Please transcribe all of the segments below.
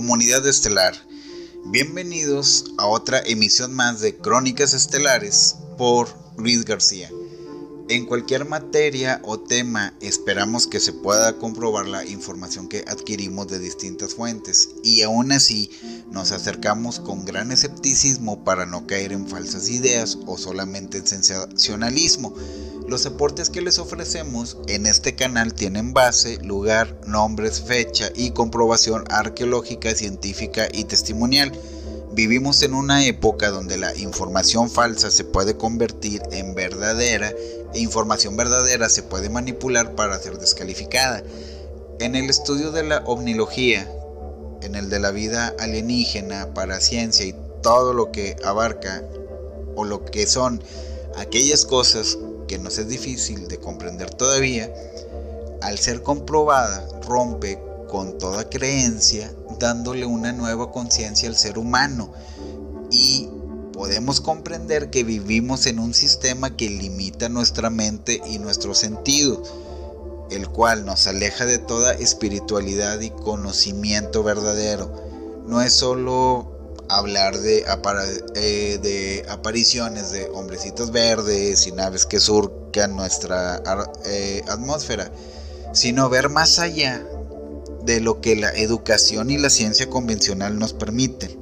Comunidad estelar, bienvenidos a otra emisión más de Crónicas Estelares por Luis García. En cualquier materia o tema esperamos que se pueda comprobar la información que adquirimos de distintas fuentes y aún así nos acercamos con gran escepticismo para no caer en falsas ideas o solamente en sensacionalismo. Los aportes que les ofrecemos en este canal tienen base, lugar, nombres, fecha y comprobación arqueológica, científica y testimonial. Vivimos en una época donde la información falsa se puede convertir en verdadera e información verdadera se puede manipular para ser descalificada. En el estudio de la omnilogía, en el de la vida alienígena, para ciencia y todo lo que abarca o lo que son aquellas cosas que nos es difícil de comprender todavía, al ser comprobada rompe con toda creencia, dándole una nueva conciencia al ser humano. Y podemos comprender que vivimos en un sistema que limita nuestra mente y nuestro sentido, el cual nos aleja de toda espiritualidad y conocimiento verdadero. No es solo hablar de, eh, de apariciones de hombrecitos verdes y naves que surcan nuestra eh, atmósfera, sino ver más allá de lo que la educación y la ciencia convencional nos permiten.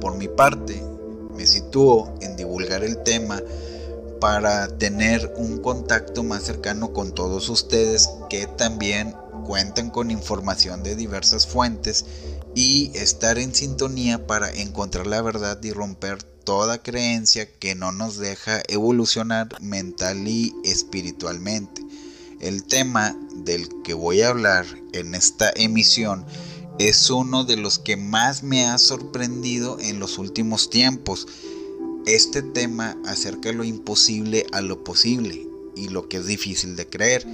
Por mi parte, me sitúo en divulgar el tema para tener un contacto más cercano con todos ustedes que también cuentan con información de diversas fuentes y estar en sintonía para encontrar la verdad y romper toda creencia que no nos deja evolucionar mental y espiritualmente. El tema del que voy a hablar en esta emisión es uno de los que más me ha sorprendido en los últimos tiempos. Este tema acerca lo imposible a lo posible y lo que es difícil de creer.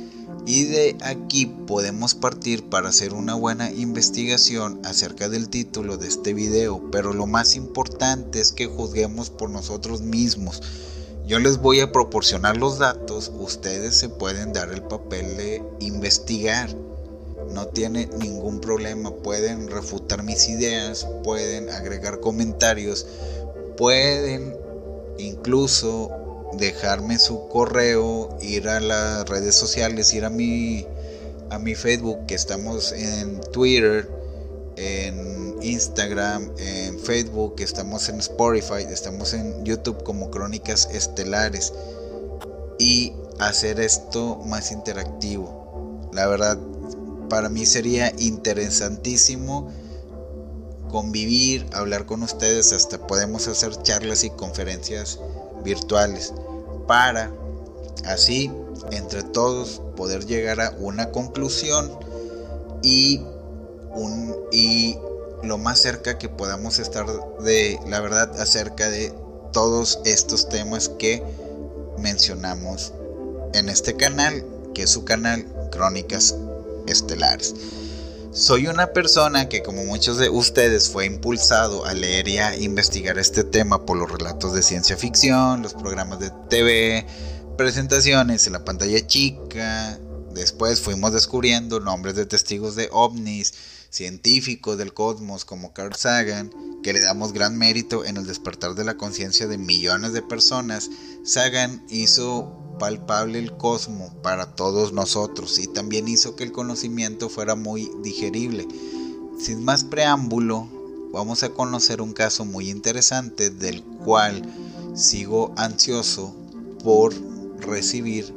Y de aquí podemos partir para hacer una buena investigación acerca del título de este video, pero lo más importante es que juzguemos por nosotros mismos yo les voy a proporcionar los datos, ustedes se pueden dar el papel de investigar. No tiene ningún problema, pueden refutar mis ideas, pueden agregar comentarios, pueden incluso dejarme su correo, ir a las redes sociales, ir a mi a mi Facebook, que estamos en Twitter, en Instagram, en Facebook, estamos en Spotify, estamos en YouTube como Crónicas Estelares y hacer esto más interactivo. La verdad, para mí sería interesantísimo convivir, hablar con ustedes, hasta podemos hacer charlas y conferencias virtuales para así entre todos poder llegar a una conclusión y y lo más cerca que podamos estar de la verdad acerca de todos estos temas que mencionamos en este canal, que es su canal Crónicas Estelares. Soy una persona que como muchos de ustedes fue impulsado a leer y a investigar este tema por los relatos de ciencia ficción, los programas de TV, presentaciones en la pantalla chica. Después fuimos descubriendo nombres de testigos de ovnis, científicos del cosmos como Carl Sagan, que le damos gran mérito en el despertar de la conciencia de millones de personas, Sagan hizo palpable el cosmos para todos nosotros y también hizo que el conocimiento fuera muy digerible. Sin más preámbulo, vamos a conocer un caso muy interesante del cual sigo ansioso por recibir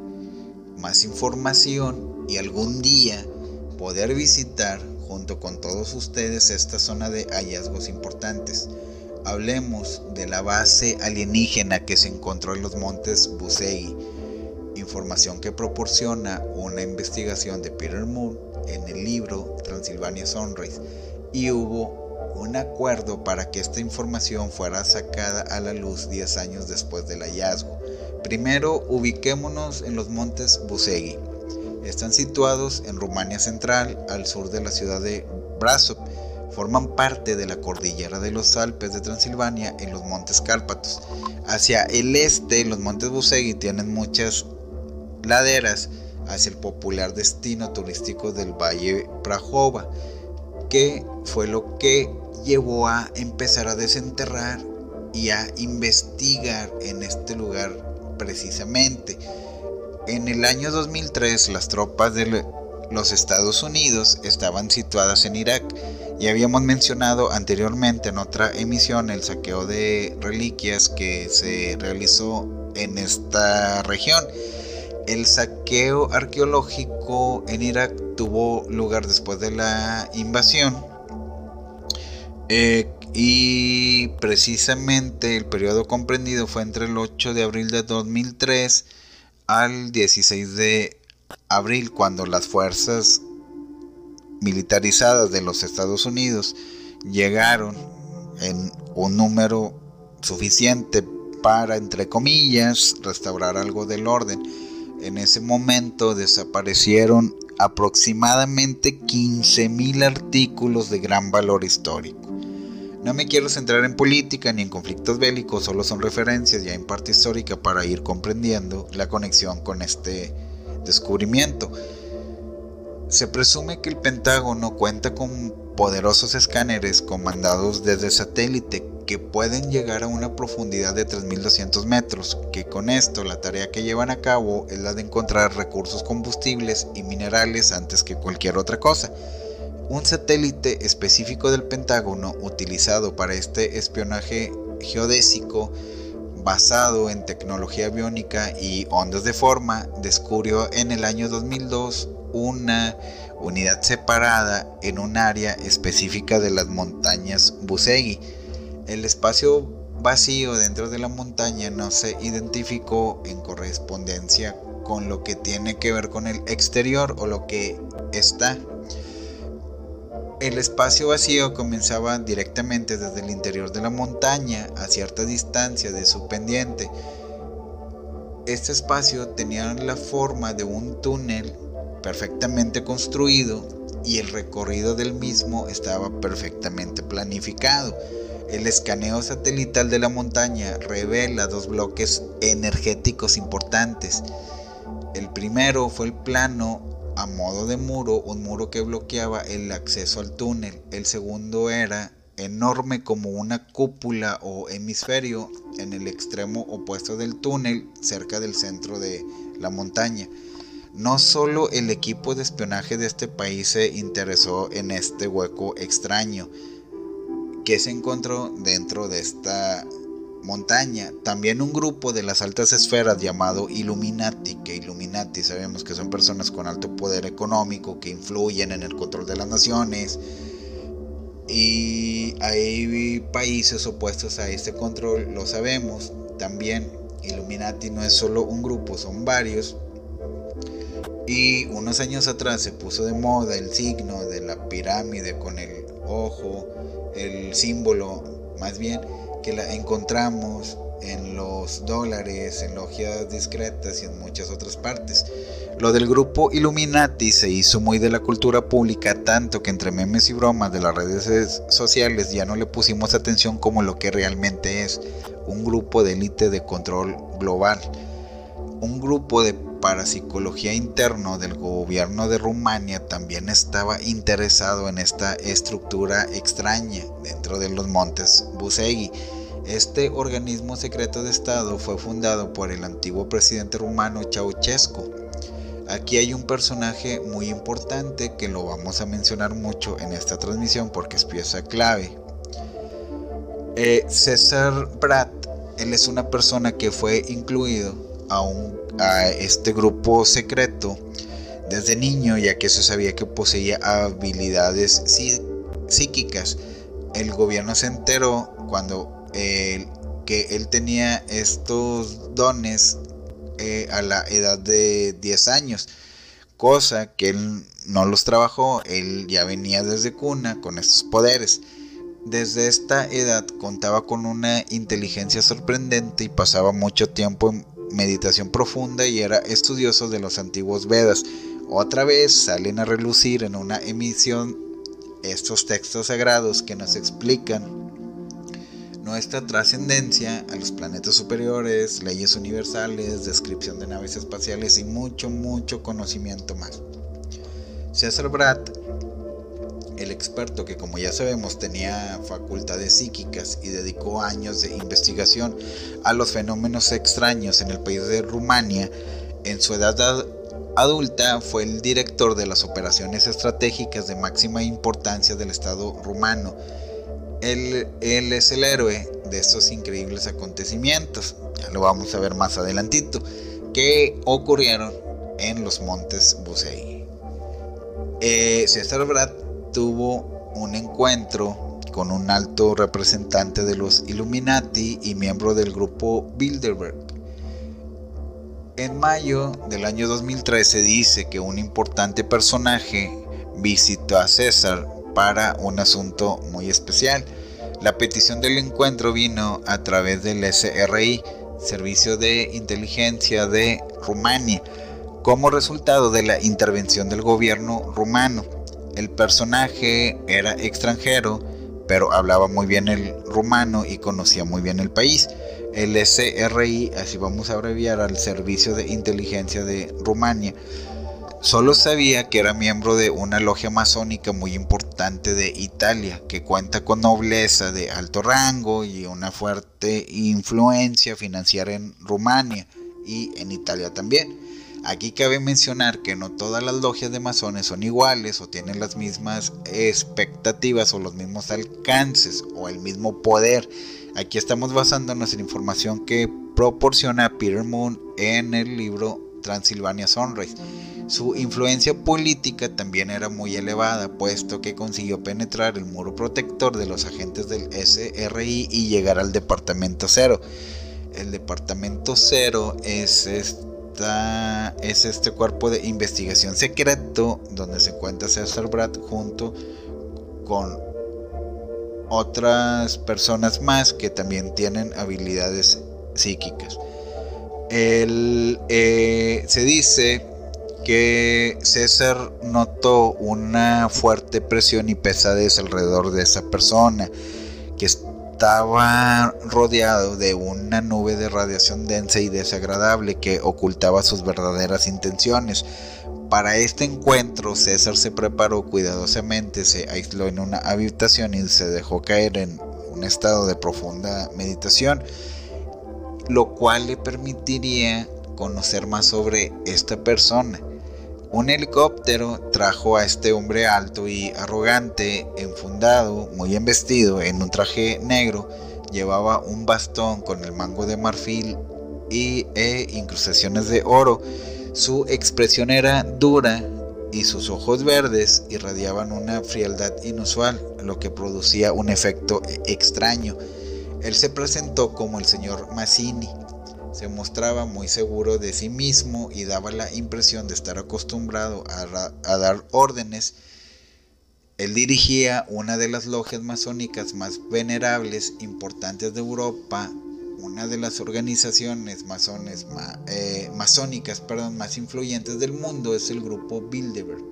más información y algún día poder visitar junto con todos ustedes esta zona de hallazgos importantes. Hablemos de la base alienígena que se encontró en los montes Busegi, información que proporciona una investigación de Peter Moon en el libro Transylvania Sunrise y hubo un acuerdo para que esta información fuera sacada a la luz 10 años después del hallazgo. Primero ubiquémonos en los montes Busegi están situados en Rumania Central, al sur de la ciudad de Brasov. Forman parte de la cordillera de los Alpes de Transilvania en los montes Cárpatos. Hacia el este, los montes Busegui tienen muchas laderas hacia el popular destino turístico del Valle Prajova. que fue lo que llevó a empezar a desenterrar y a investigar en este lugar precisamente. En el año 2003 las tropas de los Estados Unidos estaban situadas en Irak. Ya habíamos mencionado anteriormente en otra emisión el saqueo de reliquias que se realizó en esta región. El saqueo arqueológico en Irak tuvo lugar después de la invasión eh, y precisamente el periodo comprendido fue entre el 8 de abril de 2003 al 16 de abril cuando las fuerzas militarizadas de los Estados Unidos llegaron en un número suficiente para, entre comillas, restaurar algo del orden. En ese momento desaparecieron aproximadamente 15.000 artículos de gran valor histórico. No me quiero centrar en política ni en conflictos bélicos, solo son referencias ya en parte histórica para ir comprendiendo la conexión con este descubrimiento. Se presume que el Pentágono cuenta con poderosos escáneres comandados desde satélite que pueden llegar a una profundidad de 3.200 metros, que con esto la tarea que llevan a cabo es la de encontrar recursos combustibles y minerales antes que cualquier otra cosa. Un satélite específico del Pentágono utilizado para este espionaje geodésico basado en tecnología biónica y ondas de forma descubrió en el año 2002 una unidad separada en un área específica de las montañas Busegui. El espacio vacío dentro de la montaña no se identificó en correspondencia con lo que tiene que ver con el exterior o lo que está el espacio vacío comenzaba directamente desde el interior de la montaña a cierta distancia de su pendiente. Este espacio tenía la forma de un túnel perfectamente construido y el recorrido del mismo estaba perfectamente planificado. El escaneo satelital de la montaña revela dos bloques energéticos importantes. El primero fue el plano a modo de muro, un muro que bloqueaba el acceso al túnel. El segundo era enorme como una cúpula o hemisferio en el extremo opuesto del túnel, cerca del centro de la montaña. No solo el equipo de espionaje de este país se interesó en este hueco extraño que se encontró dentro de esta montaña. También un grupo de las altas esferas llamado Illuminati, que Illuminati sabemos que son personas con alto poder económico que influyen en el control de las naciones. Y hay países opuestos a este control, lo sabemos. También Illuminati no es solo un grupo, son varios. Y unos años atrás se puso de moda el signo de la pirámide con el ojo, el símbolo más bien que la encontramos en los dólares, en logias discretas y en muchas otras partes. Lo del grupo Illuminati se hizo muy de la cultura pública, tanto que entre memes y bromas de las redes sociales ya no le pusimos atención como lo que realmente es, un grupo de élite de control global. Un grupo de parapsicología interno del gobierno de Rumania también estaba interesado en esta estructura extraña dentro de los montes Busegui este organismo secreto de Estado fue fundado por el antiguo presidente rumano Ceausescu. Aquí hay un personaje muy importante que lo vamos a mencionar mucho en esta transmisión porque es pieza clave. Eh, César Pratt, él es una persona que fue incluido a, a este grupo secreto desde niño ya que se sabía que poseía habilidades psíquicas. El gobierno se enteró cuando que él tenía estos dones eh, a la edad de 10 años, cosa que él no los trabajó, él ya venía desde cuna con estos poderes. Desde esta edad contaba con una inteligencia sorprendente y pasaba mucho tiempo en meditación profunda y era estudioso de los antiguos Vedas. Otra vez salen a relucir en una emisión estos textos sagrados que nos explican nuestra trascendencia a los planetas superiores, leyes universales, descripción de naves espaciales y mucho, mucho conocimiento más. César Bratt el experto que como ya sabemos tenía facultades psíquicas y dedicó años de investigación a los fenómenos extraños en el país de Rumania, en su edad adulta fue el director de las operaciones estratégicas de máxima importancia del Estado rumano. Él, él es el héroe de estos increíbles acontecimientos, ya lo vamos a ver más adelantito, que ocurrieron en los montes Busei. Eh, César Brad tuvo un encuentro con un alto representante de los Illuminati y miembro del grupo Bilderberg. En mayo del año 2013 dice que un importante personaje visitó a César para un asunto muy especial. La petición del encuentro vino a través del SRI, Servicio de Inteligencia de Rumania, como resultado de la intervención del gobierno rumano. El personaje era extranjero, pero hablaba muy bien el rumano y conocía muy bien el país. El SRI, así vamos a abreviar al Servicio de Inteligencia de Rumania, solo sabía que era miembro de una logia masónica muy importante de Italia, que cuenta con nobleza de alto rango y una fuerte influencia financiera en Rumania y en Italia también. Aquí cabe mencionar que no todas las logias de masones son iguales o tienen las mismas expectativas o los mismos alcances o el mismo poder. Aquí estamos basándonos en información que proporciona Peter Moon en el libro Transilvania Sunrise. Su influencia política también era muy elevada, puesto que consiguió penetrar el muro protector de los agentes del SRI y llegar al Departamento Cero. El Departamento Cero es es este cuerpo de investigación secreto donde se encuentra César Brad junto con otras personas más que también tienen habilidades psíquicas. Eh, se dice que César notó una fuerte presión y pesadez alrededor de esa persona, que estaba rodeado de una nube de radiación densa y desagradable que ocultaba sus verdaderas intenciones. Para este encuentro, César se preparó cuidadosamente, se aisló en una habitación y se dejó caer en un estado de profunda meditación, lo cual le permitiría conocer más sobre esta persona. Un helicóptero trajo a este hombre alto y arrogante, enfundado, muy embestido en un traje negro, llevaba un bastón con el mango de marfil y e incrustaciones de oro. Su expresión era dura y sus ojos verdes irradiaban una frialdad inusual, lo que producía un efecto extraño. Él se presentó como el señor Mazzini, se mostraba muy seguro de sí mismo y daba la impresión de estar acostumbrado a, dar órdenes. Él dirigía una de las logias masónicas más venerables, importantes de Europa, una de las organizaciones eh, masónicas más influyentes del mundo es el grupo Bilderberg.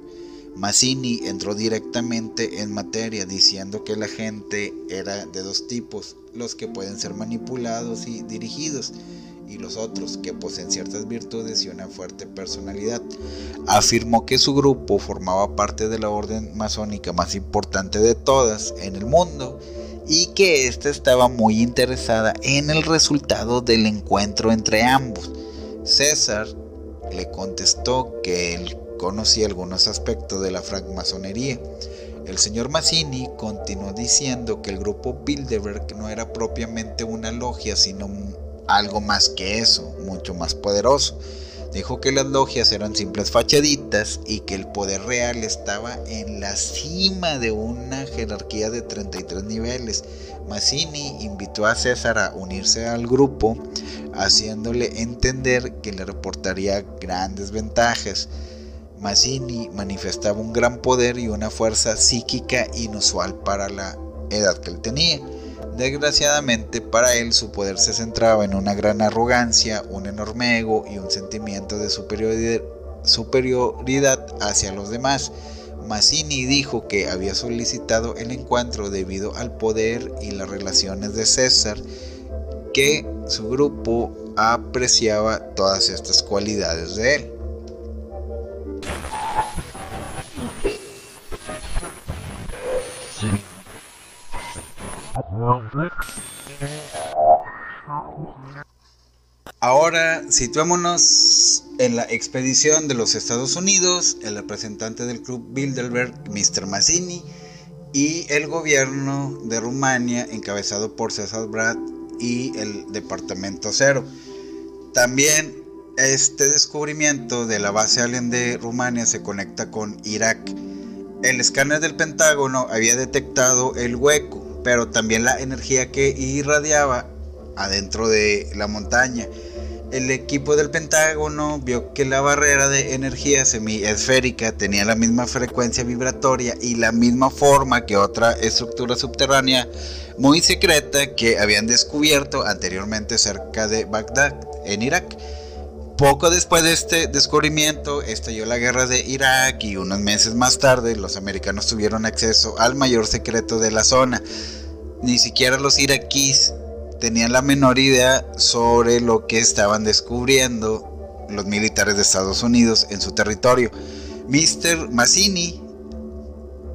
Mazzini entró directamente en materia diciendo que la gente era de dos tipos, los que pueden ser manipulados y dirigidos y los otros que poseen ciertas virtudes y una fuerte personalidad. Afirmó que su grupo formaba parte de la orden masónica más importante de todas en el mundo y que ésta estaba muy interesada en el resultado del encuentro entre ambos. César le contestó que él conocía algunos aspectos de la francmasonería. El señor Mazzini continuó diciendo que el grupo Bilderberg no era propiamente una logia, sino algo más que eso, mucho más poderoso. Dijo que las logias eran simples fachaditas y que el poder real estaba en la cima de una jerarquía de 33 niveles. Mazzini invitó a César a unirse al grupo, haciéndole entender que le reportaría grandes ventajas. Mazzini manifestaba un gran poder y una fuerza psíquica inusual para la edad que él tenía. Desgraciadamente para él su poder se centraba en una gran arrogancia, un enorme ego y un sentimiento de superioridad hacia los demás. Mazzini dijo que había solicitado el encuentro debido al poder y las relaciones de César, que su grupo apreciaba todas estas cualidades de él. Ahora situémonos en la expedición de los Estados Unidos, el representante del club Bilderberg, Mr. Mazzini, y el gobierno de Rumania, encabezado por César Brad y el Departamento Cero. También este descubrimiento de la base alien de Rumania se conecta con Irak. El escáner del Pentágono había detectado el hueco, pero también la energía que irradiaba adentro de la montaña. El equipo del Pentágono vio que la barrera de energía semiesférica tenía la misma frecuencia vibratoria y la misma forma que otra estructura subterránea muy secreta que habían descubierto anteriormente cerca de Bagdad, en Irak. Poco después de este descubrimiento estalló la guerra de Irak y unos meses más tarde los americanos tuvieron acceso al mayor secreto de la zona. Ni siquiera los iraquíes tenían la menor idea sobre lo que estaban descubriendo los militares de Estados Unidos en su territorio. Mr. Mazzini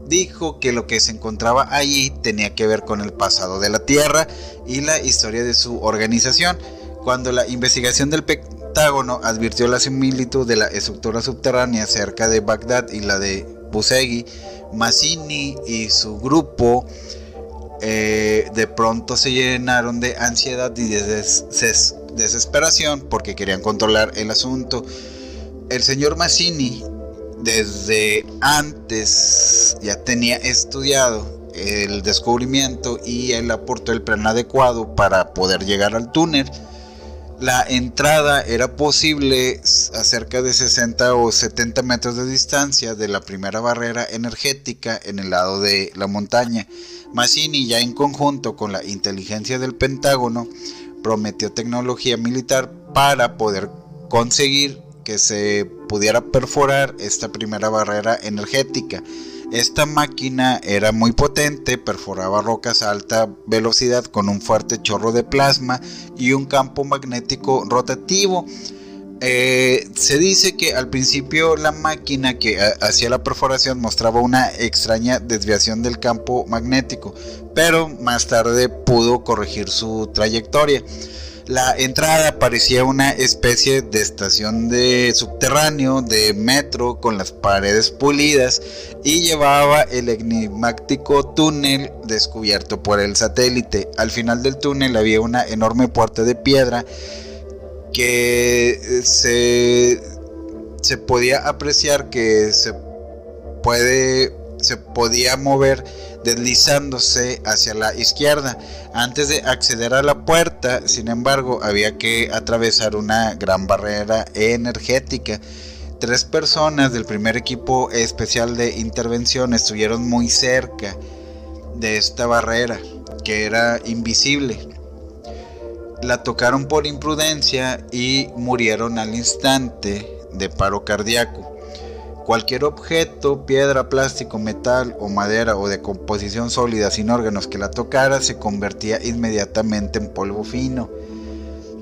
dijo que lo que se encontraba allí tenía que ver con el pasado de la Tierra y la historia de su organización. Cuando la investigación del Advirtió la similitud de la estructura subterránea cerca de Bagdad y la de Busegui, Mazzini y su grupo eh, de pronto se llenaron de ansiedad y de desesperación porque querían controlar el asunto. El señor Mazzini desde antes ya tenía estudiado el descubrimiento y él aportó el plan adecuado para poder llegar al túnel. La entrada era posible a cerca de 60 o 70 metros de distancia de la primera barrera energética en el lado de la montaña. Mazzini, ya en conjunto con la inteligencia del Pentágono, prometió tecnología militar para poder conseguir que se pudiera perforar esta primera barrera energética. Esta máquina era muy potente, perforaba rocas a alta velocidad con un fuerte chorro de plasma y un campo magnético rotativo eh, se dice que al principio la máquina que hacía la perforación mostraba una extraña desviación del campo magnético, pero más tarde pudo corregir su trayectoria. La entrada parecía una especie de estación de subterráneo de metro con las paredes pulidas y llevaba el enigmático túnel descubierto por el satélite. Al final del túnel había una enorme puerta de piedra que eh, se, se podía apreciar que se puede se podía mover deslizándose hacia la izquierda. Antes de acceder a la puerta, sin embargo, había que atravesar una gran barrera energética. Tres personas del primer equipo especial de intervención estuvieron muy cerca de esta barrera, que era invisible la tocaron por imprudencia y murieron al instante de paro cardíaco. Cualquier objeto, piedra, plástico, metal o madera o de composición sólida sin órganos que la tocara se convertía inmediatamente en polvo fino.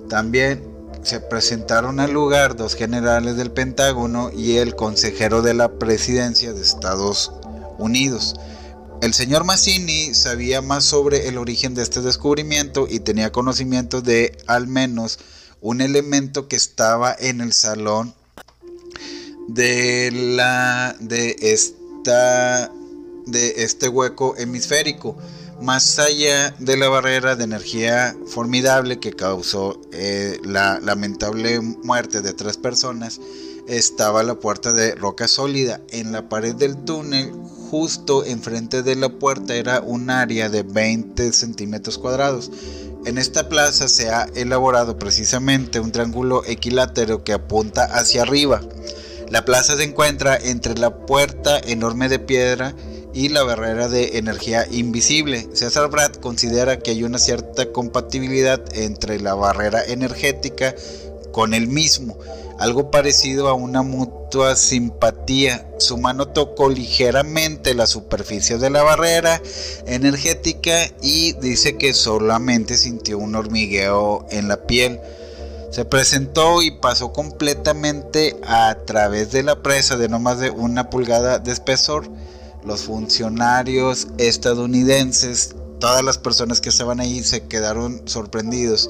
También se presentaron al lugar dos generales del Pentágono y el consejero de la presidencia de Estados Unidos. El señor Mazzini sabía más sobre el origen de este descubrimiento y tenía conocimiento de al menos un elemento que estaba en el salón de la de esta de este hueco hemisférico más allá de la barrera de energía formidable que causó eh, la lamentable muerte de tres personas estaba la puerta de roca sólida en la pared del túnel justo enfrente de la puerta era un área de 20 centímetros cuadrados. En esta plaza se ha elaborado precisamente un triángulo equilátero que apunta hacia arriba. La plaza se encuentra entre la puerta enorme de piedra y la barrera de energía invisible. César Brad considera que hay una cierta compatibilidad entre la barrera energética con el mismo algo parecido a una mutua simpatía. Su mano tocó ligeramente la superficie de la barrera energética y dice que solamente sintió un hormigueo en la piel. Se presentó y pasó completamente a través de la presa de no más de una pulgada de espesor. Los funcionarios estadounidenses, todas las personas que estaban ahí se quedaron sorprendidos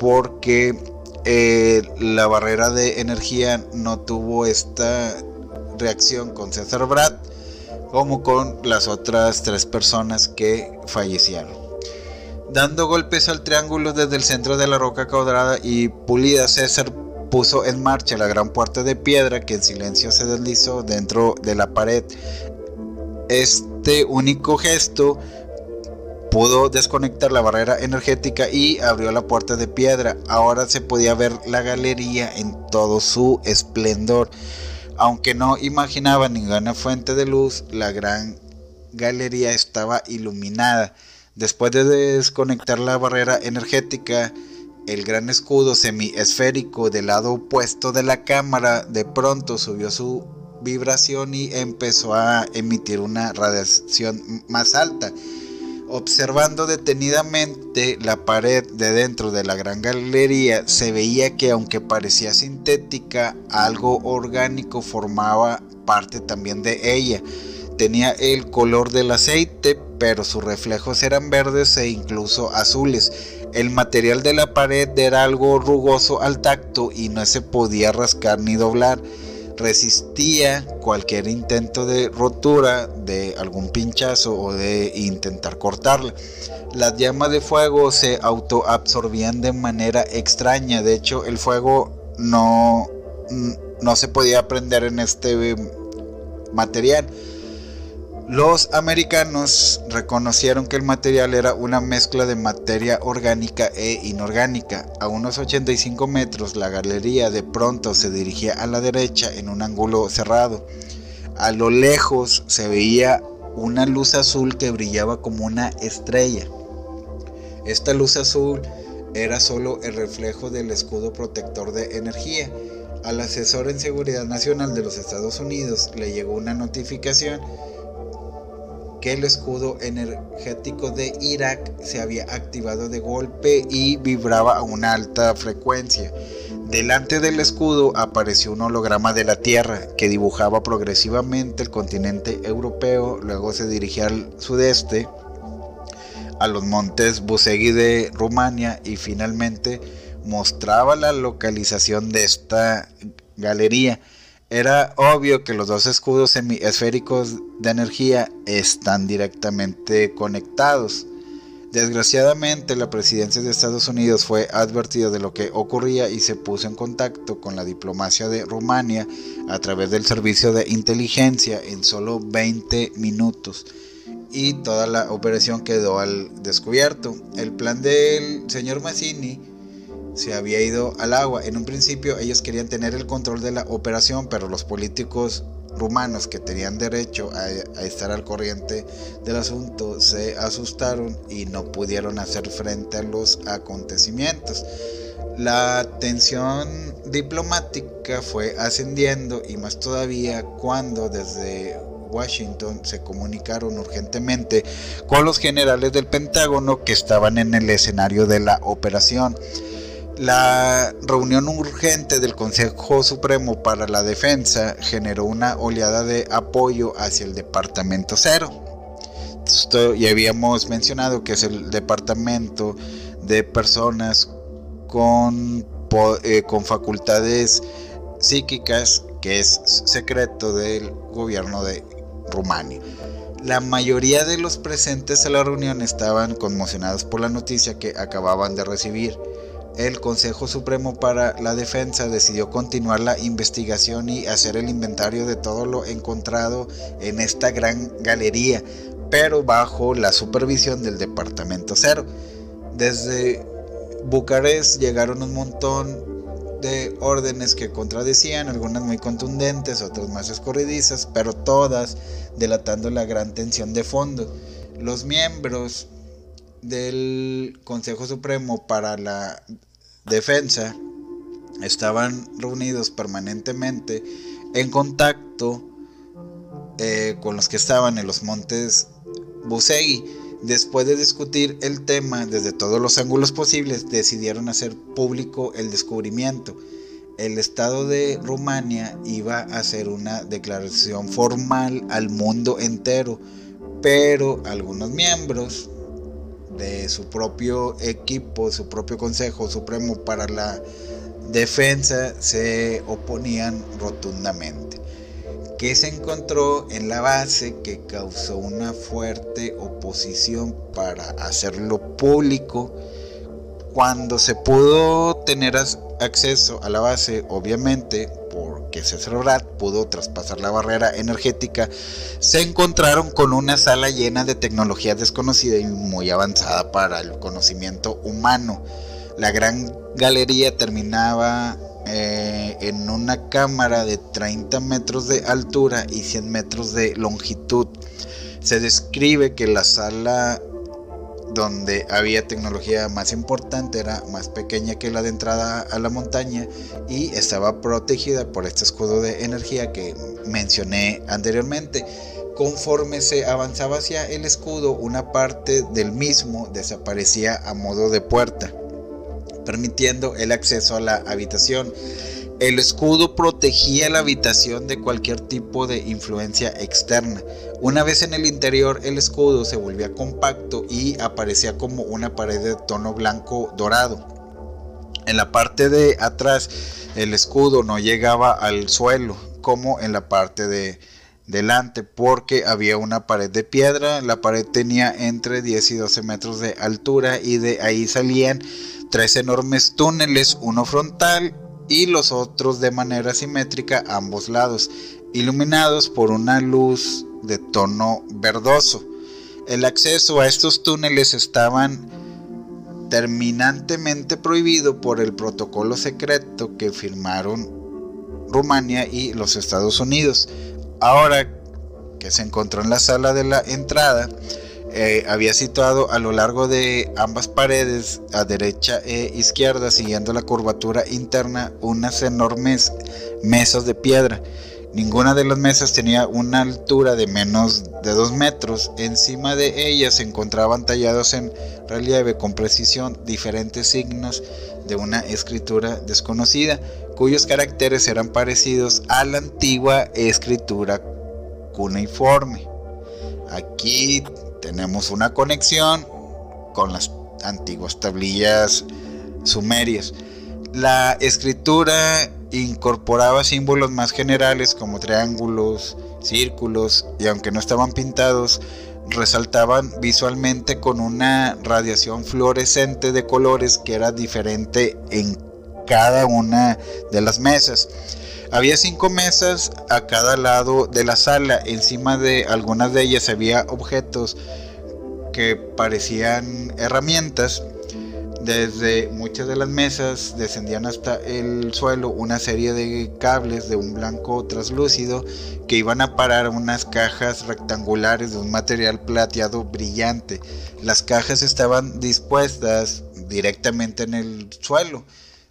porque eh, la barrera de energía no tuvo esta reacción con César Brad como con las otras tres personas que fallecieron. Dando golpes al triángulo desde el centro de la roca cuadrada y pulida, César puso en marcha la gran puerta de piedra que en silencio se deslizó dentro de la pared. Este único gesto pudo desconectar la barrera energética y abrió la puerta de piedra. Ahora se podía ver la galería en todo su esplendor. Aunque no imaginaba ninguna fuente de luz, la gran galería estaba iluminada. Después de desconectar la barrera energética, el gran escudo semiesférico del lado opuesto de la cámara de pronto subió su vibración y empezó a emitir una radiación más alta. Observando detenidamente la pared de dentro de la gran galería, se veía que aunque parecía sintética, algo orgánico formaba parte también de ella. Tenía el color del aceite, pero sus reflejos eran verdes e incluso azules. El material de la pared era algo rugoso al tacto y no se podía rascar ni doblar resistía cualquier intento de rotura de algún pinchazo o de intentar cortarla. Las llamas de fuego se autoabsorbían de manera extraña, de hecho el fuego no, no se podía prender en este material los americanos reconocieron que el material era una mezcla de materia orgánica e inorgánica. A unos 85 metros la galería de pronto se dirigía a la derecha en un ángulo cerrado. A lo lejos se veía una luz azul que brillaba como una estrella. Esta luz azul era solo el reflejo del escudo protector de energía. Al asesor en seguridad nacional de los Estados Unidos le llegó una notificación que el escudo energético de Irak se había activado de golpe y vibraba a una alta frecuencia. Delante del escudo apareció un holograma de la Tierra que dibujaba progresivamente el continente europeo, luego se dirigía al sudeste, a los montes Busegui de Rumania y finalmente mostraba la localización de esta galería. Era obvio que los dos escudos semiesféricos de energía están directamente conectados. Desgraciadamente, la presidencia de Estados Unidos fue advertida de lo que ocurría y se puso en contacto con la diplomacia de Rumania a través del servicio de inteligencia en solo 20 minutos. Y toda la operación quedó al descubierto. El plan del señor Mazzini se había ido al agua. En un principio ellos querían tener el control de la operación, pero los políticos rumanos que tenían derecho a, estar al corriente del asunto se asustaron y no pudieron hacer frente a los acontecimientos. La tensión diplomática fue ascendiendo y más todavía cuando desde Washington se comunicaron urgentemente con los generales del Pentágono que estaban en el escenario de la operación. La reunión urgente del Consejo Supremo para la Defensa generó una oleada de apoyo hacia el Departamento Cero. Esto ya habíamos mencionado que es el departamento de personas con, eh, con facultades psíquicas que es secreto del gobierno de Rumania. La mayoría de los presentes a la reunión estaban conmocionados por la noticia que acababan de recibir el Consejo Supremo para la Defensa decidió continuar la investigación y hacer el inventario de todo lo encontrado en esta gran galería, pero bajo la supervisión del Departamento Cero. Desde Bucarest llegaron un montón de órdenes que contradecían, algunas muy contundentes, otras más escorridizas, pero todas delatando la gran tensión de fondo. Los miembros del Consejo Supremo para la Defensa estaban reunidos permanentemente en contacto eh, con los que estaban en los montes Busegui. Después de discutir el tema desde todos los ángulos posibles, decidieron hacer público el descubrimiento. el Estado de Rumania iba a hacer una declaración formal al mundo entero, pero algunos miembros de su propio equipo, su propio Consejo Supremo para la Defensa se oponían rotundamente. ¿Qué se encontró en la base que causó una fuerte oposición para hacerlo público? Cuando se pudo tener acceso a la base, obviamente, porque César Rat pudo traspasar la barrera energética, se encontraron con una sala llena de tecnología desconocida y muy avanzada para el conocimiento humano. La gran galería terminaba eh, en una cámara de 30 metros de altura y 100 metros de longitud. Se describe que la sala donde había tecnología más importante era más pequeña que la de entrada a la montaña y estaba protegida por este escudo de energía que mencioné anteriormente. Conforme se avanzaba hacia el escudo, una parte del mismo desaparecía a modo de puerta, permitiendo el acceso a la habitación. El escudo protegía la habitación de cualquier tipo de influencia externa. Una vez en el interior, el escudo se volvía compacto y aparecía como una pared de tono blanco dorado. En la parte de atrás, el escudo no llegaba al suelo como en la parte de delante porque había una pared de piedra. La pared tenía entre 10 y 12 metros de altura y de ahí salían tres enormes túneles, uno frontal y los otros de manera simétrica a ambos lados, iluminados por una luz de tono verdoso. El acceso a estos túneles estaban terminantemente prohibido por el protocolo secreto que firmaron Rumania y los Estados Unidos. Ahora que se encontró en la sala de la entrada, eh, había situado a lo largo de ambas paredes, a derecha e izquierda, siguiendo la curvatura interna, unas enormes mesas de piedra. Ninguna de las mesas tenía una altura de menos de 2 metros. Encima de ellas se encontraban tallados en relieve con precisión diferentes signos de una escritura desconocida, cuyos caracteres eran parecidos a la antigua escritura cuneiforme. Aquí tenemos una conexión con las antiguas tablillas sumerias. La escritura incorporaba símbolos más generales como triángulos, círculos y aunque no estaban pintados, resaltaban visualmente con una radiación fluorescente de colores que era diferente en cada una de las mesas. Había cinco mesas a cada lado de la sala. Encima de algunas de ellas había objetos que parecían herramientas. Desde muchas de las mesas descendían hasta el suelo una serie de cables de un blanco translúcido que iban a parar unas cajas rectangulares de un material plateado brillante. Las cajas estaban dispuestas directamente en el suelo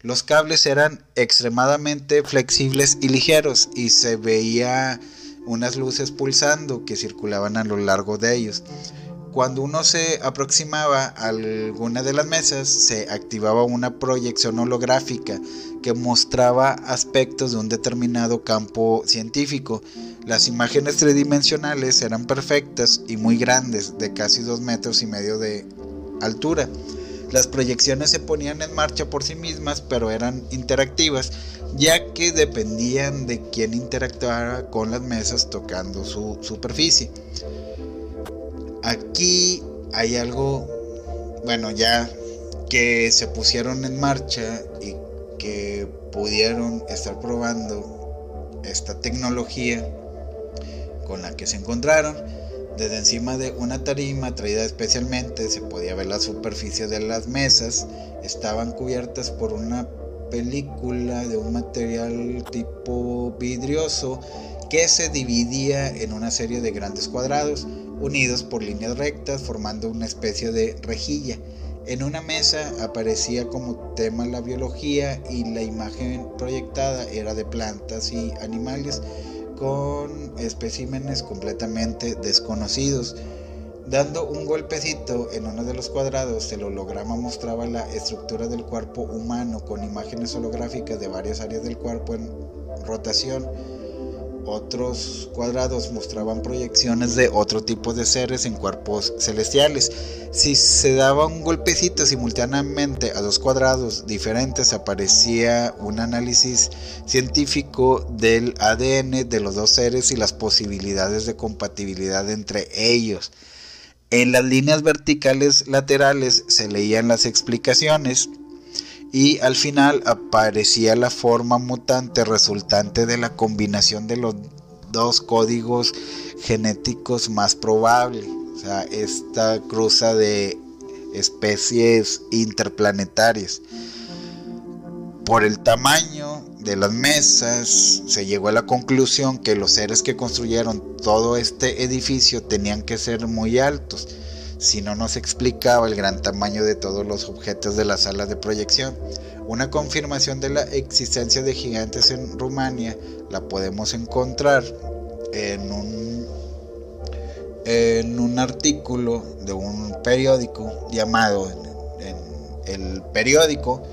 los cables eran extremadamente flexibles y ligeros y se veía unas luces pulsando que circulaban a lo largo de ellos. Cuando uno se aproximaba a alguna de las mesas, se activaba una proyección holográfica que mostraba aspectos de un determinado campo científico. Las imágenes tridimensionales eran perfectas y muy grandes, de casi dos metros y medio de altura. Las proyecciones se ponían en marcha por sí mismas, pero eran interactivas, ya que dependían de quién interactuara con las mesas tocando su superficie. Aquí hay algo, bueno, ya que se pusieron en marcha y que pudieron estar probando esta tecnología con la que se encontraron desde encima de una tarima traída especialmente se podía ver la superficie de las mesas. Estaban cubiertas por una película de un material tipo vidrioso que se dividía en una serie de grandes cuadrados unidos por líneas rectas formando una especie de rejilla. En una mesa aparecía como tema la biología y la imagen proyectada era de plantas y animales con especímenes completamente desconocidos. Dando un golpecito en uno de los cuadrados, el holograma mostraba la estructura del cuerpo humano con imágenes holográficas de varias áreas del cuerpo en rotación otros cuadrados mostraban proyecciones de otro tipo de seres en cuerpos celestiales. Si se daba un golpecito simultáneamente a dos cuadrados diferentes, aparecía un análisis científico del ADN de los dos seres y las posibilidades de compatibilidad entre ellos. En las líneas verticales laterales se leían las explicaciones y al final aparecía la forma mutante resultante de la combinación de los dos códigos genéticos más probable. O sea, esta cruza de especies interplanetarias. Por el tamaño de las mesas, se llegó a la conclusión que los seres que construyeron todo este edificio tenían que ser muy altos si no nos explicaba el gran tamaño de todos los objetos de la sala de proyección. Una confirmación de la existencia de gigantes en Rumania la podemos encontrar en un, en un artículo de un periódico llamado en, el periódico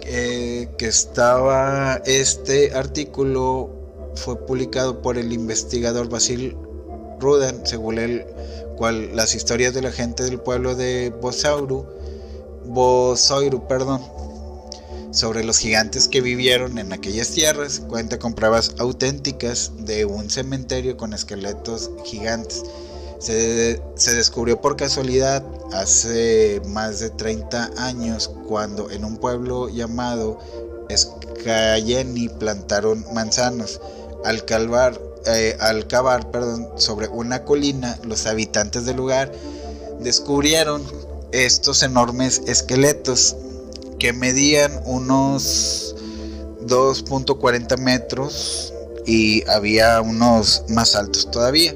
que estaba este artículo fue publicado por el investigador Basil Rudan según él las historias de la gente del pueblo de Bosauru, Bosoiru, perdón, sobre los gigantes que vivieron en aquellas tierras, cuenta con pruebas auténticas de un cementerio con esqueletos gigantes. Se, se, descubrió por casualidad hace más de 30 años cuando en un pueblo llamado Escayeni plantaron manzanos. Al calvar eh, al cavar perdón, sobre una colina, los habitantes del lugar descubrieron estos enormes esqueletos que medían unos 2.40 metros y había unos más altos todavía.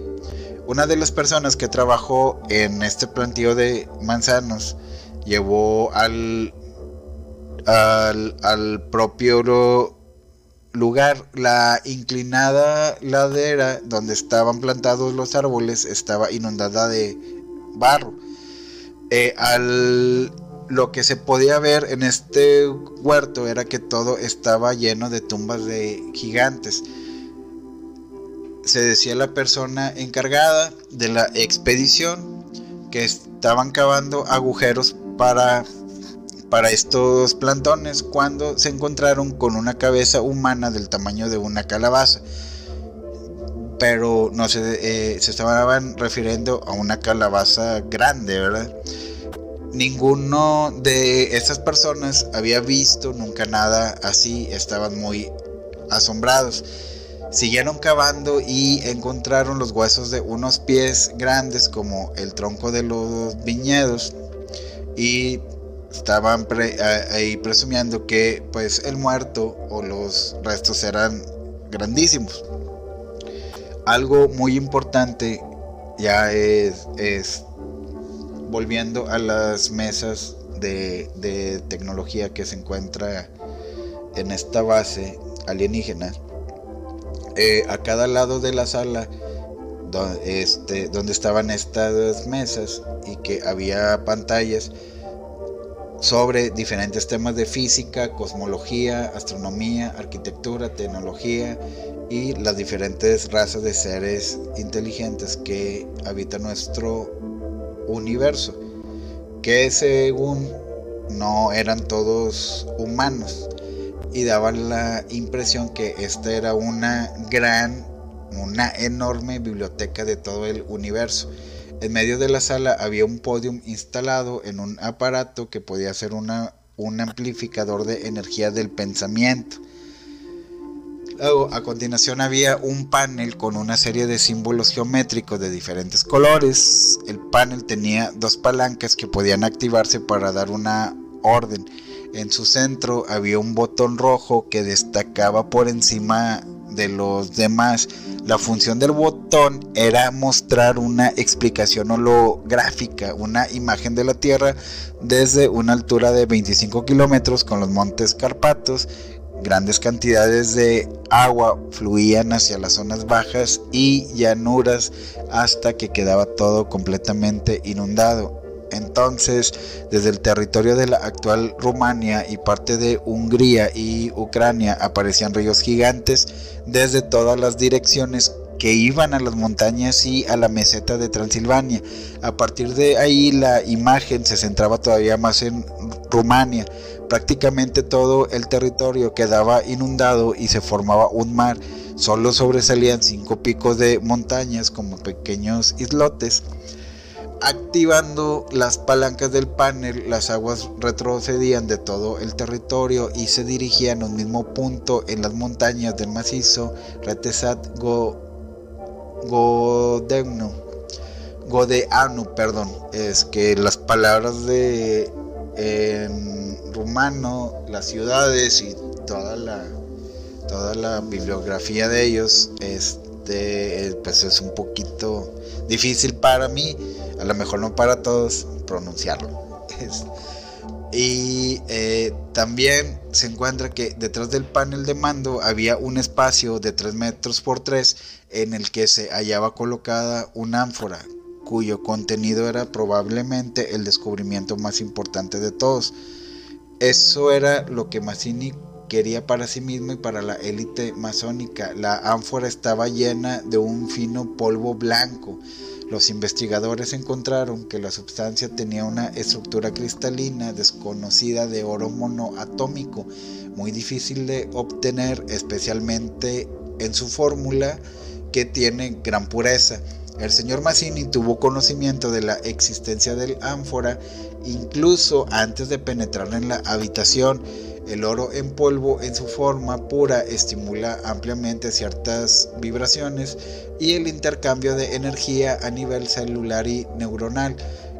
Una de las personas que trabajó en este plantío de manzanos llevó al, al, al propio lugar, la inclinada ladera donde estaban plantados los árboles estaba inundada de barro. Eh, al, lo que se podía ver en este huerto era que todo estaba lleno de tumbas de gigantes. Se decía la persona encargada de la expedición que estaban cavando agujeros para para estos plantones cuando se encontraron con una cabeza humana del tamaño de una calabaza. Pero no se, eh, se estaban refiriendo a una calabaza grande, ¿verdad? Ninguno de esas personas había visto nunca nada así, estaban muy asombrados. Siguieron cavando y encontraron los huesos de unos pies grandes como el tronco de los viñedos y estaban ahí presumiendo que pues el muerto o los restos eran grandísimos. Algo muy importante ya es, es volviendo a las mesas de, de, tecnología que se encuentra en esta base alienígena. Eh, a cada lado de la sala donde, este, donde estaban estas mesas y que había pantallas, sobre diferentes temas de física, cosmología, astronomía, arquitectura, tecnología y las diferentes razas de seres inteligentes que habitan nuestro universo, que según no eran todos humanos y daban la impresión que esta era una gran, una enorme biblioteca de todo el universo en medio de la sala había un podium instalado en un aparato que podía ser un amplificador de energía del pensamiento. Luego, a continuación había un panel con una serie de símbolos geométricos de diferentes colores. El panel tenía dos palancas que podían activarse para dar una orden. En su centro había un botón rojo que destacaba por encima de los demás. La función del botón era mostrar una explicación holográfica, una imagen de la Tierra desde una altura de 25 kilómetros con los montes Carpatos Grandes cantidades de agua fluían hacia las zonas bajas y llanuras hasta que quedaba todo completamente inundado. Entonces, desde el territorio de la actual Rumania y parte de Hungría y Ucrania aparecían ríos gigantes desde todas las direcciones que iban a las montañas y a la meseta de Transilvania. A partir de ahí la imagen se centraba todavía más en Rumania. Prácticamente todo el territorio quedaba inundado y se formaba un mar. Solo sobresalían cinco picos de montañas como pequeños islotes. Activando las palancas del panel, las aguas retrocedían de todo el territorio y se dirigían a un mismo punto en las montañas del macizo Retesat Go Godeanu, perdón, es que las palabras de en rumano, las ciudades y toda la toda la bibliografía de ellos, este, pues es un poquito difícil para mí, a lo mejor no para todos pronunciarlo. y eh, también se encuentra que detrás del panel de mando había un espacio de 3 metros por 3 en el que se hallaba colocada una ánfora cuyo contenido era probablemente el descubrimiento más importante de todos. Eso era lo que Mazzini quería para sí mismo y para la élite masónica. La ánfora estaba llena de un fino polvo blanco. Los investigadores encontraron que la sustancia tenía una estructura cristalina desconocida de oro monoatómico, muy difícil de obtener, especialmente en su fórmula que tiene gran pureza. El señor Mazzini tuvo conocimiento de la existencia del ánfora incluso antes de penetrar en la habitación. El oro en polvo en su forma pura estimula ampliamente ciertas vibraciones y el intercambio de energía a nivel celular y neuronal.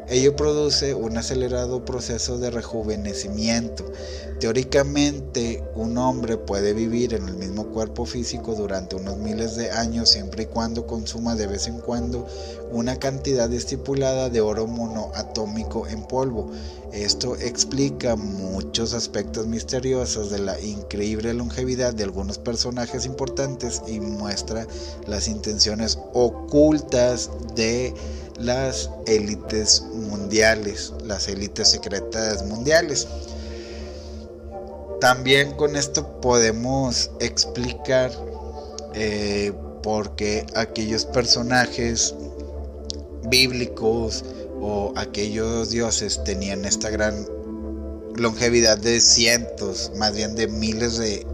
Ello produce un acelerado proceso de rejuvenecimiento. Teóricamente, un hombre puede vivir en el mismo cuerpo físico durante unos miles de años siempre y cuando consuma de vez en cuando una cantidad estipulada de oro monoatómico en polvo. Esto explica muchos aspectos misteriosos de la increíble longevidad de algunos personajes importantes y muestra las intenciones ocultas de las élites mundiales, las élites secretas mundiales. También con esto podemos explicar eh, por qué aquellos personajes bíblicos o aquellos dioses tenían esta gran longevidad de cientos, más bien de miles de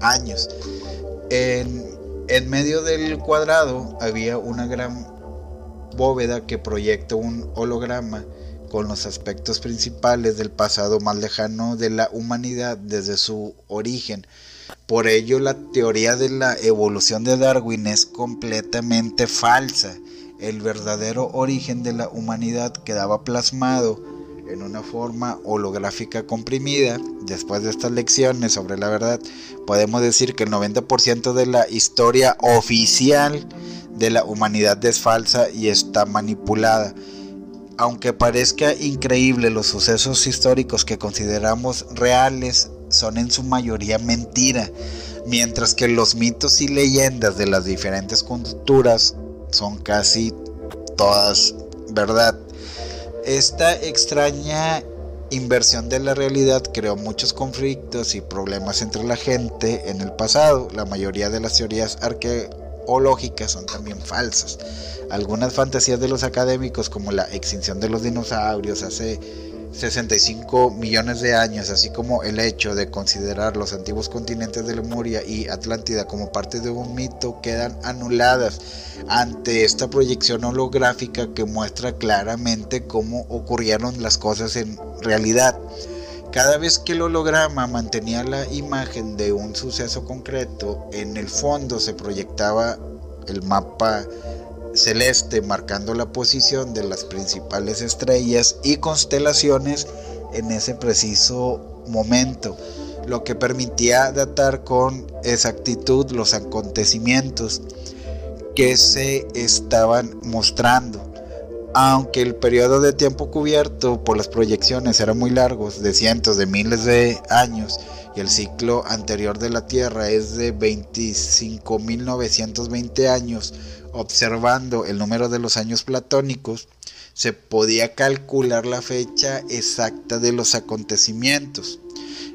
años. En, en medio del cuadrado había una gran bóveda que proyecta un holograma con los aspectos principales del pasado más lejano de la humanidad desde su origen. Por ello la teoría de la evolución de Darwin es completamente falsa. El verdadero origen de la humanidad quedaba plasmado en una forma holográfica comprimida. Después de estas lecciones sobre la verdad, podemos decir que el 90% de la historia oficial de la humanidad es falsa y está manipulada. Aunque parezca increíble, los sucesos históricos que consideramos reales son en su mayoría mentira, mientras que los mitos y leyendas de las diferentes culturas son casi todas verdad. Esta extraña inversión de la realidad creó muchos conflictos y problemas entre la gente en el pasado. La mayoría de las teorías arqueológicas son también falsas. Algunas fantasías de los académicos como la extinción de los dinosaurios hace 65 millones de años, así como el hecho de considerar los antiguos continentes de Lemuria y Atlántida como parte de un mito, quedan anuladas ante esta proyección holográfica que muestra claramente cómo ocurrieron las cosas en realidad. Cada vez que el holograma mantenía la imagen de un suceso concreto, en el fondo se proyectaba el mapa celeste marcando la posición de las principales estrellas y constelaciones en ese preciso momento, lo que permitía datar con exactitud los acontecimientos que se estaban mostrando. aunque el periodo de tiempo cubierto por las proyecciones era muy largo, de cientos de miles de años, y el ciclo anterior de la Tierra es de 25.920 años, observando el número de los años platónicos, se podía calcular la fecha exacta de los acontecimientos.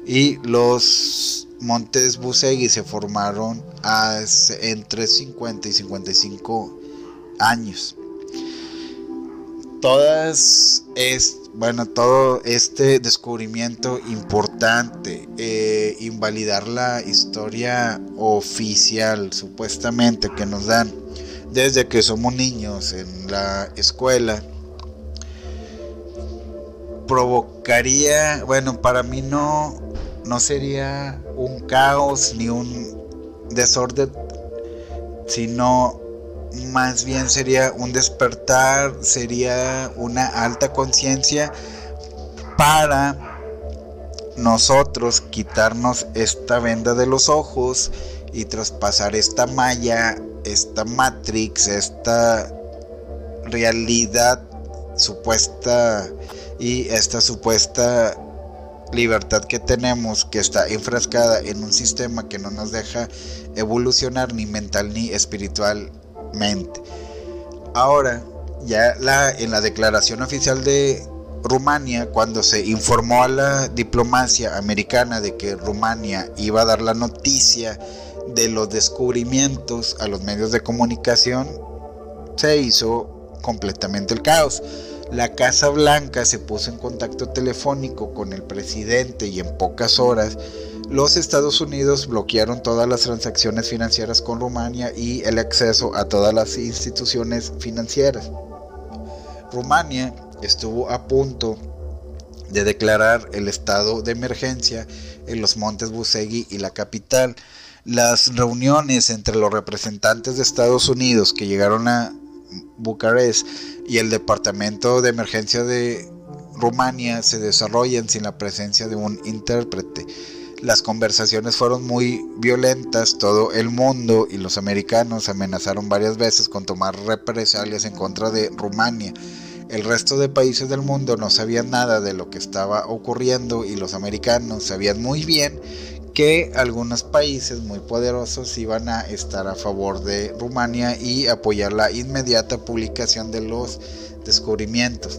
Y los montes Busegui se formaron entre 50 y 55 años. Todas es bueno todo este descubrimiento importante eh, invalidar la historia oficial supuestamente que nos dan desde que somos niños en la escuela provocaría bueno para mí no no sería un caos ni un desorden sino más bien sería un despertar, sería una alta conciencia para nosotros quitarnos esta venda de los ojos y traspasar esta malla, esta matrix, esta realidad supuesta y esta supuesta libertad que tenemos que está enfrascada en un sistema que no nos deja evolucionar ni mental ni espiritual Ahora, ya la, en la declaración oficial de Rumania, cuando se informó a la diplomacia americana de que Rumania iba a dar la noticia de los descubrimientos a los medios de comunicación, se hizo completamente el caos. La Casa Blanca se puso en contacto telefónico con el presidente y en pocas horas los Estados Unidos bloquearon todas las transacciones financieras con Rumania y el acceso a todas las instituciones financieras. Rumania estuvo a punto de declarar el estado de emergencia en los montes Busegui y la capital. Las reuniones entre los representantes de Estados Unidos que llegaron a Bucarest y el Departamento de Emergencia de Rumania se desarrollan sin la presencia de un intérprete. Las conversaciones fueron muy violentas, todo el mundo y los americanos amenazaron varias veces con tomar represalias en contra de Rumania. El resto de países del mundo no sabían nada de lo que estaba ocurriendo y los americanos sabían muy bien que algunos países muy poderosos iban a estar a favor de Rumania y apoyar la inmediata publicación de los descubrimientos.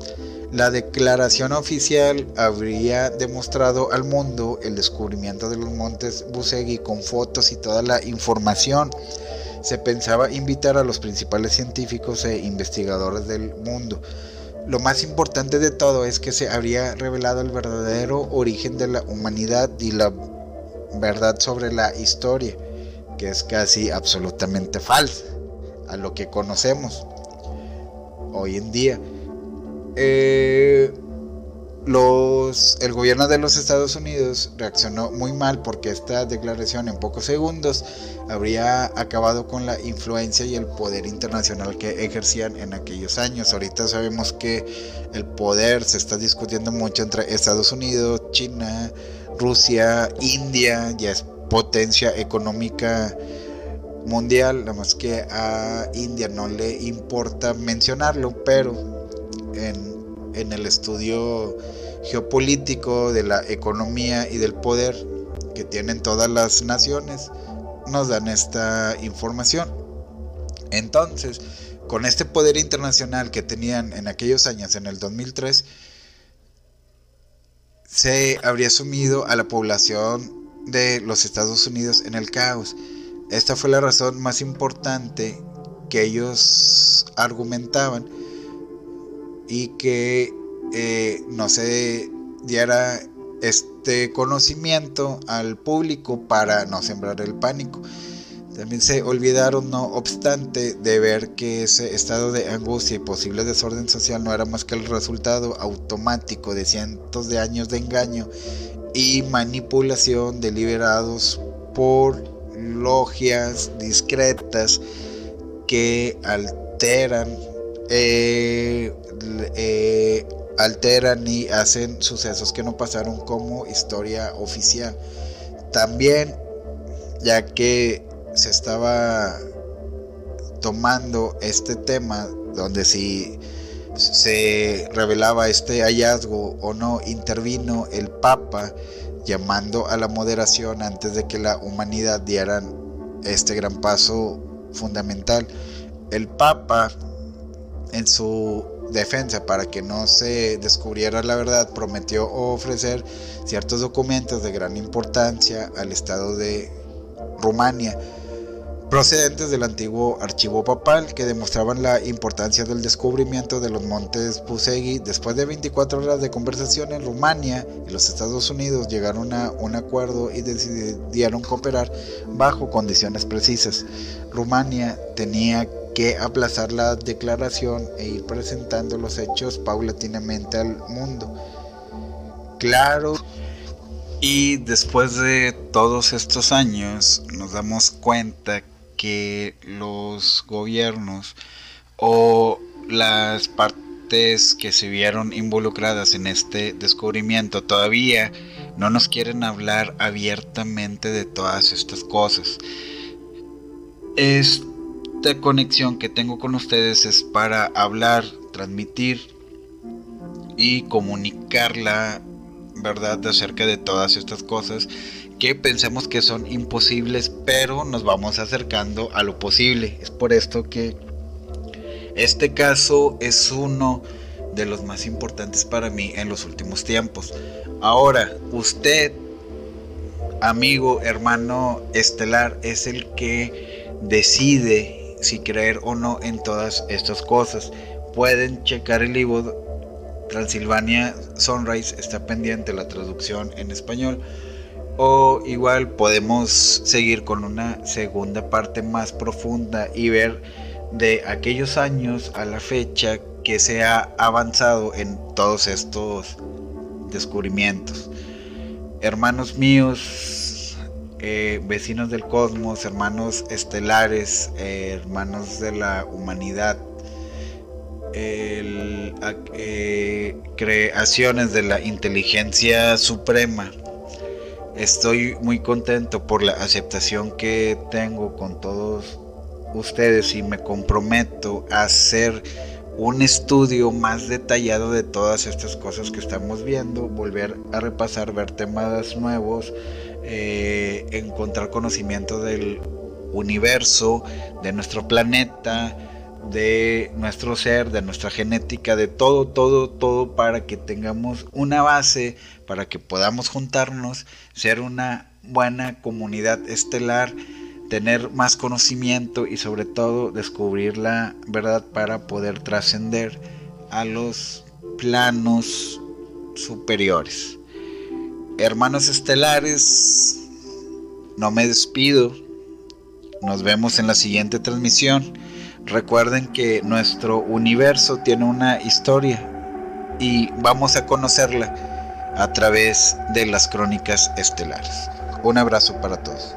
La declaración oficial habría demostrado al mundo el descubrimiento de los montes Busegui con fotos y toda la información. Se pensaba invitar a los principales científicos e investigadores del mundo. Lo más importante de todo es que se habría revelado el verdadero origen de la humanidad y la verdad sobre la historia, que es casi absolutamente falsa a lo que conocemos hoy en día. Eh, los, el gobierno de los Estados Unidos reaccionó muy mal porque esta declaración en pocos segundos habría acabado con la influencia y el poder internacional que ejercían en aquellos años. Ahorita sabemos que el poder se está discutiendo mucho entre Estados Unidos, China, Rusia, India, ya es potencia económica mundial, nada más que a India no le importa mencionarlo, pero en, el estudio geopolítico de la economía y del poder que tienen todas las naciones, nos dan esta información. Entonces, con este poder internacional que tenían en aquellos años, en el 2003, se habría sumido a la población de los Estados Unidos en el caos. Esta fue la razón más importante que ellos argumentaban y que eh, no se diera este conocimiento al público para no sembrar el pánico. También se olvidaron, no obstante, de ver que ese estado de angustia y posible desorden social no era más que el resultado automático de cientos de años de engaño y manipulación deliberados por logias discretas que alteran eh, eh, alteran y hacen sucesos que no pasaron como historia oficial. También, ya que se estaba tomando este tema, donde si se revelaba este hallazgo o no, intervino el Papa llamando a la moderación antes de que la humanidad dieran este gran paso fundamental. El Papa, en su defensa para que no se descubriera la verdad, prometió ofrecer ciertos documentos de gran importancia al Estado de Rumania procedentes del antiguo archivo papal que demostraban la importancia del descubrimiento de los montes Pusegui. Después de 24 horas de conversación en Rumania y los Estados Unidos llegaron a un acuerdo y decidieron cooperar bajo condiciones precisas. Rumania tenía que aplazar la declaración e ir presentando los hechos paulatinamente al mundo. Claro. Y después de todos estos años nos damos cuenta que los gobiernos o las partes que se vieron involucradas en este descubrimiento todavía no nos quieren hablar abiertamente de todas estas cosas. Esta conexión que tengo con ustedes es para hablar, transmitir y comunicar la verdad acerca de todas estas cosas que pensemos que son imposibles, pero nos vamos acercando a lo posible. Es por esto que este caso es uno de los más importantes para mí en los últimos tiempos. Ahora, usted, amigo, hermano estelar, es el que decide si creer o no en todas estas cosas. Pueden checar el libro Transilvania Sunrise, está pendiente la traducción en español o igual podemos seguir con una segunda parte más profunda y ver de aquellos años a la fecha que se ha avanzado en todos estos descubrimientos. Hermanos míos, eh, vecinos del cosmos, hermanos estelares, eh, hermanos de la humanidad, eh, creaciones de la inteligencia suprema, Estoy muy contento por la aceptación que tengo con todos ustedes y me comprometo a hacer un estudio más detallado de todas estas cosas que estamos viendo, volver a repasar, ver temas nuevos, eh, encontrar conocimiento del universo, de nuestro planeta, de nuestro ser, de nuestra genética, de todo, todo, todo para que tengamos una base, para que podamos juntarnos, ser una buena comunidad estelar, tener más conocimiento y sobre todo descubrir la verdad para poder trascender a los planos superiores. Hermanos estelares, no me despido. Nos vemos en la siguiente transmisión. Recuerden que nuestro universo tiene una historia y vamos a conocerla a través de las crónicas estelares. Un abrazo para todos.